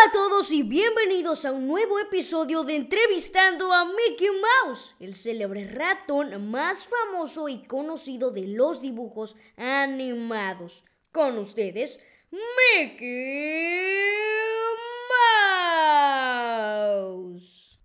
Hola a todos y bienvenidos a un nuevo episodio de Entrevistando a Mickey Mouse, el célebre ratón más famoso y conocido de los dibujos animados. Con ustedes, Mickey Mouse.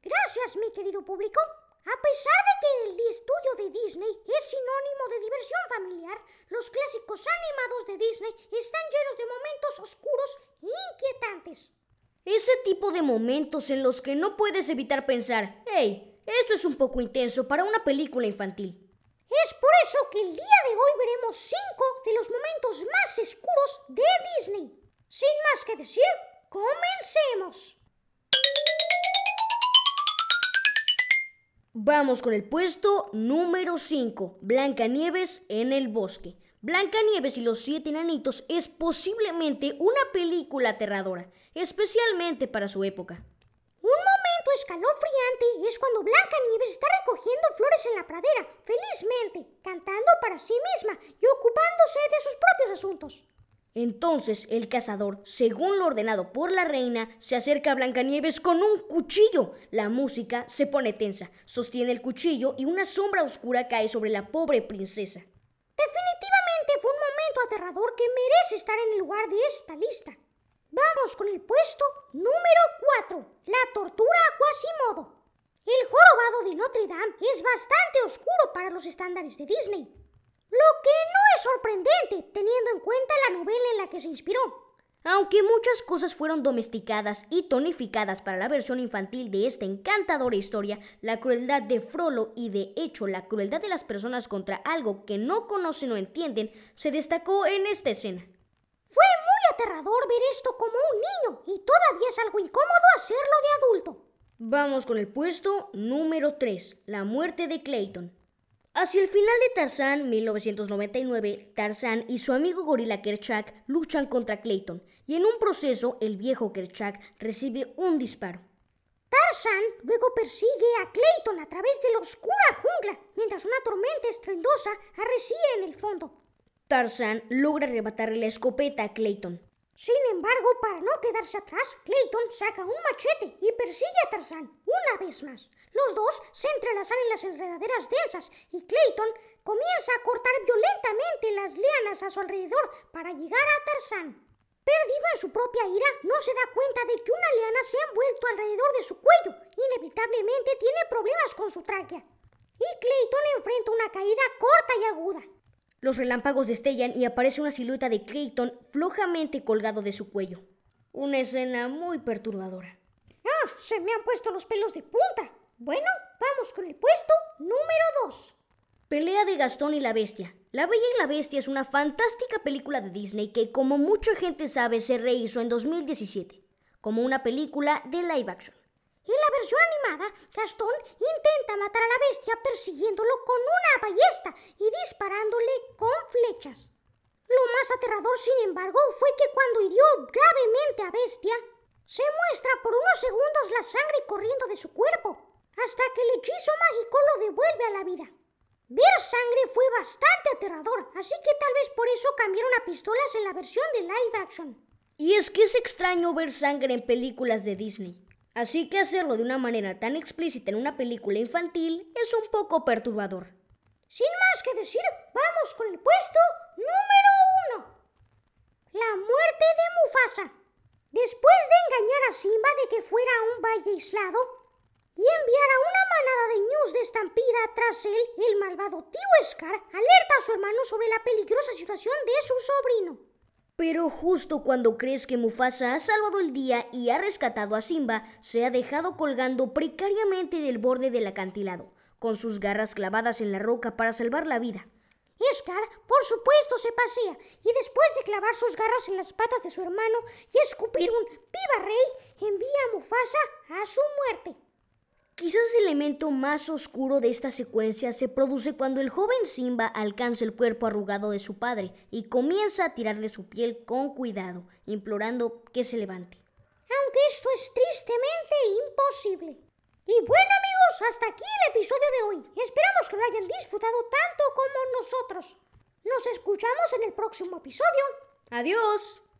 Gracias, mi querido público. A pesar de que el estudio de Disney es sinónimo de diversión familiar, los clásicos animados de Disney están llenos de momentos oscuros e inquietantes. Ese tipo de momentos en los que no puedes evitar pensar, hey, esto es un poco intenso para una película infantil. Es por eso que el día de hoy veremos cinco de los momentos más oscuros de Disney. Sin más que decir, comencemos. Vamos con el puesto número 5, Blancanieves en el bosque. Blancanieves y los siete enanitos es posiblemente una película aterradora, especialmente para su época. Un momento escalofriante es cuando Blancanieves está recogiendo flores en la pradera, felizmente, cantando para sí misma y ocupándose de sus propios asuntos. Entonces el cazador, según lo ordenado por la reina, se acerca a Blancanieves con un cuchillo. La música se pone tensa, sostiene el cuchillo y una sombra oscura cae sobre la pobre princesa. Definitivamente fue un momento aterrador que merece estar en el lugar de esta lista. Vamos con el puesto número 4, la tortura a Quasimodo. El jorobado de Notre Dame es bastante oscuro para los estándares de Disney. Lo que no sorprendente teniendo en cuenta la novela en la que se inspiró. Aunque muchas cosas fueron domesticadas y tonificadas para la versión infantil de esta encantadora historia, la crueldad de Frollo y de hecho la crueldad de las personas contra algo que no conocen o entienden se destacó en esta escena. Fue muy aterrador ver esto como un niño y todavía es algo incómodo hacerlo de adulto. Vamos con el puesto número 3, la muerte de Clayton. Hacia el final de Tarzán 1999, Tarzán y su amigo gorila Kerchak luchan contra Clayton y en un proceso el viejo Kerchak recibe un disparo. Tarzán luego persigue a Clayton a través de la oscura jungla mientras una tormenta estruendosa arrecié en el fondo. Tarzán logra arrebatarle la escopeta a Clayton. Sin embargo, para no quedarse atrás, Clayton saca un machete y persigue a Tarzán una vez más. Los dos se entrelazan en las enredaderas densas y Clayton comienza a cortar violentamente las lianas a su alrededor para llegar a Tarzán. Perdido en su propia ira, no se da cuenta de que una liana se ha envuelto alrededor de su cuello. Inevitablemente tiene problemas con su tráquea. Y Clayton enfrenta una caída corta y aguda. Los relámpagos destellan y aparece una silueta de Clayton flojamente colgado de su cuello. Una escena muy perturbadora. ¡Ah! Se me han puesto los pelos de punta. Bueno, vamos con el puesto número 2. Pelea de Gastón y la Bestia. La Bella y la Bestia es una fantástica película de Disney que, como mucha gente sabe, se rehizo en 2017, como una película de live action. En la versión animada, Gastón intenta matar a la bestia persiguiéndolo con una ballesta y disparándole con flechas. Lo más aterrador, sin embargo, fue que cuando hirió gravemente a Bestia, se muestra por unos segundos la sangre corriendo de su cuerpo, hasta que el hechizo mágico lo devuelve a la vida. Ver sangre fue bastante aterrador, así que tal vez por eso cambiaron a pistolas en la versión de live action. Y es que es extraño ver sangre en películas de Disney. Así que hacerlo de una manera tan explícita en una película infantil es un poco perturbador. Sin más que decir, vamos con el puesto número uno. La muerte de Mufasa. Después de engañar a Simba de que fuera a un valle aislado y enviar a una manada de ñus de estampida tras él, el malvado tío Scar alerta a su hermano sobre la peligrosa situación de su sobrino. Pero justo cuando crees que Mufasa ha salvado el día y ha rescatado a Simba, se ha dejado colgando precariamente del borde del acantilado, con sus garras clavadas en la roca para salvar la vida. Scar, por supuesto, se pasea y después de clavar sus garras en las patas de su hermano y escupir un ¡Viva Rey! envía a Mufasa a su muerte. Quizás el elemento más oscuro de esta secuencia se produce cuando el joven Simba alcanza el cuerpo arrugado de su padre y comienza a tirar de su piel con cuidado, implorando que se levante. Aunque esto es tristemente imposible. Y bueno amigos, hasta aquí el episodio de hoy. Esperamos que lo hayan disfrutado tanto como nosotros. Nos escuchamos en el próximo episodio. Adiós.